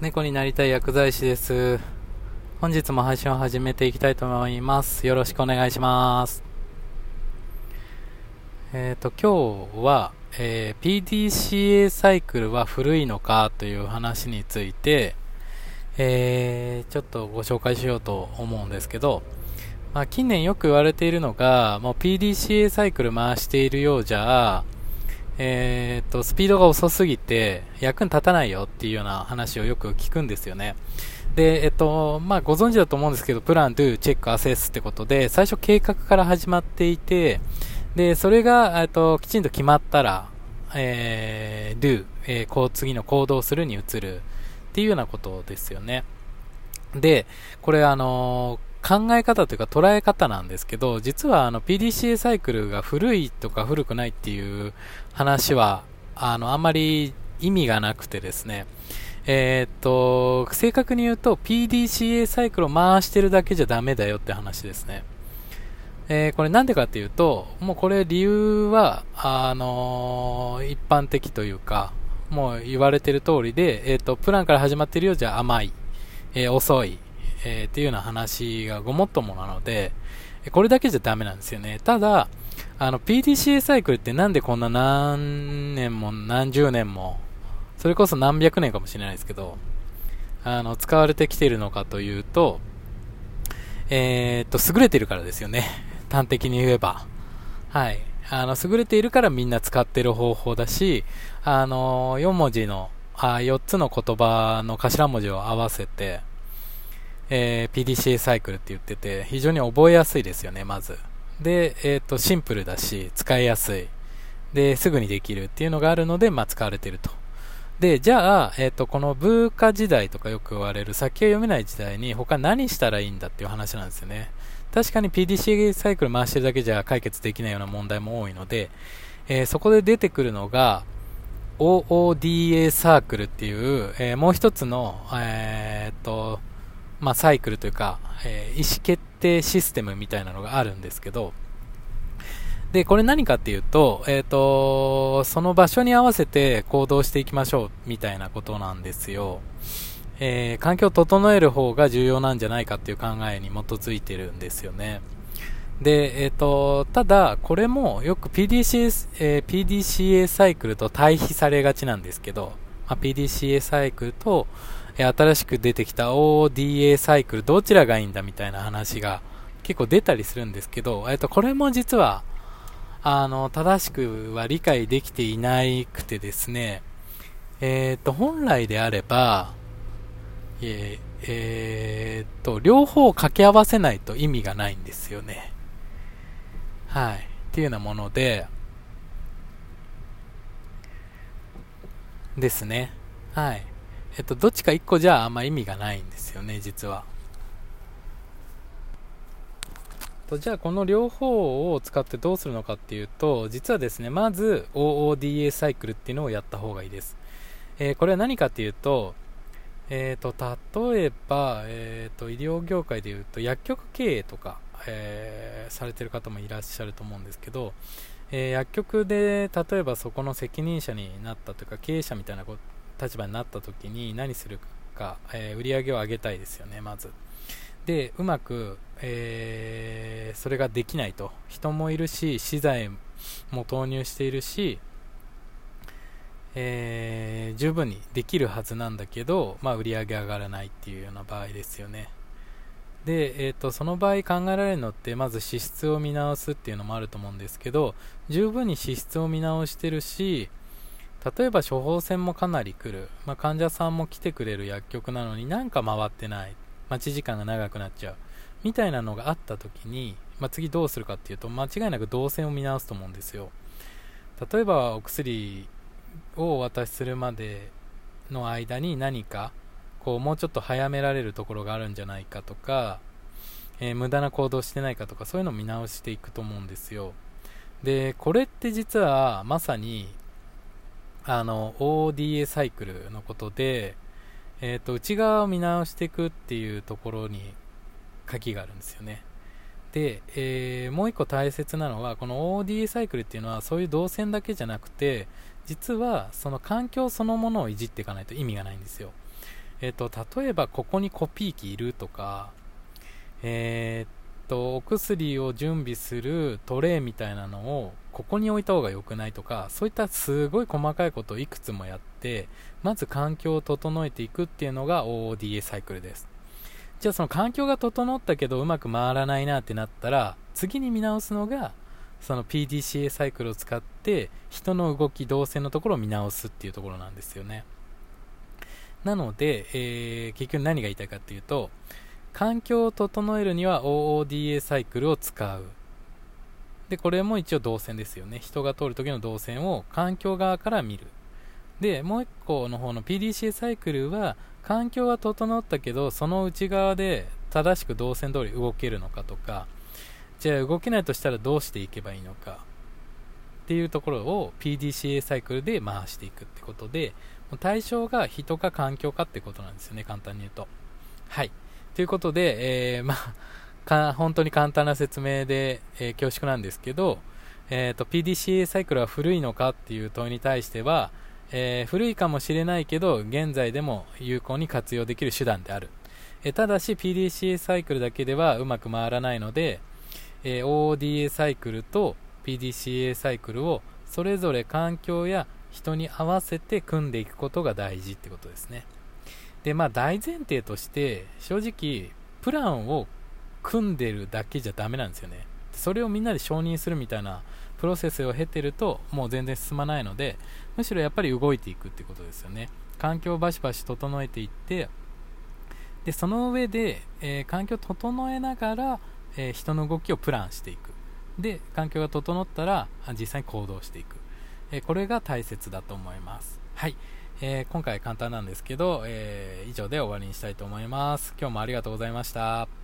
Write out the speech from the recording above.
猫になりたい薬剤師です。本日も配信を始めていきたいと思います。よろしくお願いします。えっ、ー、と、今日は、えー、PDCA サイクルは古いのかという話について、えー、ちょっとご紹介しようと思うんですけど、まあ、近年よく言われているのが、もう PDCA サイクル回しているようじゃ、えー、と、スピードが遅すぎて役に立たないよっていうような話をよく聞くんですよね。で、えっと、まあ、ご存知だと思うんですけど、プラン、ドゥ、チェック、アセスってことで、最初計画から始まっていて、で、それが、えっと、きちんと決まったら、えー、do、えー、こう、次の行動するに移るっていうようなことですよね。で、これあのー考え方というか捉え方なんですけど、実はあの PDCA サイクルが古いとか古くないっていう話は、あの、あんまり意味がなくてですね、えー、っと、正確に言うと PDCA サイクルを回してるだけじゃダメだよって話ですね。えー、これなんでかっていうと、もうこれ理由は、あのー、一般的というか、もう言われてる通りで、えっ、と、プランから始まってるようじゃ甘い、え遅い、えー、っていうような話がごもっともなので、これだけじゃダメなんですよね。ただ、あの、PDCA サイクルってなんでこんな何年も何十年も、それこそ何百年かもしれないですけど、あの、使われてきているのかというと、えー、っと、優れているからですよね。端的に言えば。はい。あの、優れているからみんな使ってる方法だし、あの、4文字の、あ4つの言葉の頭文字を合わせて、えー、PDCA サイクルって言ってて、非常に覚えやすいですよね、まず。で、えっ、ー、と、シンプルだし、使いやすい。で、すぐにできるっていうのがあるので、まあ、使われてると。で、じゃあ、えっ、ー、と、この文化時代とかよく言われる先が読めない時代に他何したらいいんだっていう話なんですよね。確かに PDCA サイクル回してるだけじゃ解決できないような問題も多いので、えー、そこで出てくるのが、OODA サークルっていう、えー、もう一つの、え、っと、まあ、サイクルというか、えー、意思決定システムみたいなのがあるんですけど、で、これ何かっていうと、えっ、ー、と、その場所に合わせて行動していきましょうみたいなことなんですよ。えー、環境を整える方が重要なんじゃないかっていう考えに基づいてるんですよね。で、えっ、ー、と、ただ、これもよく PDCA、えー、PDCA サイクルと対比されがちなんですけど、まあ、PDCA サイクルと、新しく出てきた ODA サイクルどちらがいいんだみたいな話が結構出たりするんですけど、えっと、これも実は、あの、正しくは理解できていなくてですね、えっ、と、本来であれば、えー、えー、と、両方掛け合わせないと意味がないんですよね。はい。っていうようなもので、ですね。はい。えっと、どっちか1個じゃああんま意味がないんですよね、実は。とじゃあこの両方を使ってどうするのかっていうと実はですねまず OODA サイクルっていうのをやった方がいいです、えー、これは何かっていうと,、えーと、例えば、えーと、医療業界でいうと薬局経営とか、えー、されてる方もいらっしゃると思うんですけど、えー、薬局で例えばそこの責任者になったというか経営者みたいな立場になった時に何するか、えー、売り上げを上げたいですよね、まず。で、うまく、えー、それができないと。人もいるし、資材も投入しているし、えー、十分にできるはずなんだけど、まあ、売り上げ上がらないっていうような場合ですよね。で、えーと、その場合考えられるのってまず支出を見直すっていうのもあると思うんですけど十分に支出を見直してるし例えば処方箋もかなり来る、まあ、患者さんも来てくれる薬局なのになんか回ってない。待ち時間が長くなっちゃう。みたいなのがあった時に、まあ、次どうするかっていうと間違いなく動線を見直すと思うんですよ。例えばお薬をお渡しするまでの間に何かこうもうちょっと早められるところがあるんじゃないかとか、えー、無駄な行動してないかとかそういうのを見直していくと思うんですよ。でこれって実はまさにあの ODA サイクルのことで、えーと、内側を見直していくっていうところに鍵があるんですよね。で、えー、もう一個大切なのはこの ODA サイクルっていうのはそういう動線だけじゃなくて実はその環境そのものをいじっていかないと意味がないんですよ。えっ、と、例えばここにコピー機いるとか、えっと、お薬を準備するトレイみたいなのをここに置いた方が良くないとか、そういったすごい細かいことをいくつもやって、まず環境を整えていくっていうのが OODA サイクルです。じゃあその環境が整ったけどうまく回らないなってなったら、次に見直すのが、その PDCA サイクルを使って人の動き、動線のところを見直すっていうところなんですよね。なので、えー、結局何が言いたいかっていうと、環境を整えるには OODA サイクルを使う。で、これも一応動線ですよね。人が通る時の動線を環境側から見る。で、もう一個の方の PDCA サイクルは、環境は整ったけど、その内側で正しく動線通り動けるのかとか、じゃあ動けないとしたらどうしていけばいいのかっていうところを PDCA サイクルで回していくってことで、対象が人か環境かってことなんですよね、簡単に言うと。はい。ということで、えー、まあ、か本当に簡単な説明で、えー、恐縮なんですけど、えーと、PDCA サイクルは古いのかっていう問いに対しては、えー、古いかもしれないけど現在でも有効に活用できる手段である、えー、ただし PDCA サイクルだけではうまく回らないので、え、OODA サイクルと PDCA サイクルをそれぞれ環境や人に合わせて組んでいくことが大事ってことですね。でまあ大前提として正直プランを組んでるだけじゃダメなんですよね。それをみんなで承認するみたいなプロセスを経てるともう全然進まないのでむしろやっぱり動いていくってことですよね。環境をバシバシ整えていってでその上で、えー、環境を整えながら、えー、人の動きをプランしていく。で環境が整ったら実際に行動していく、えー、これが大切だと思います。はい、え今回簡単なんですけど、え以上で終わりにしたいと思います。今日もありがとうございました。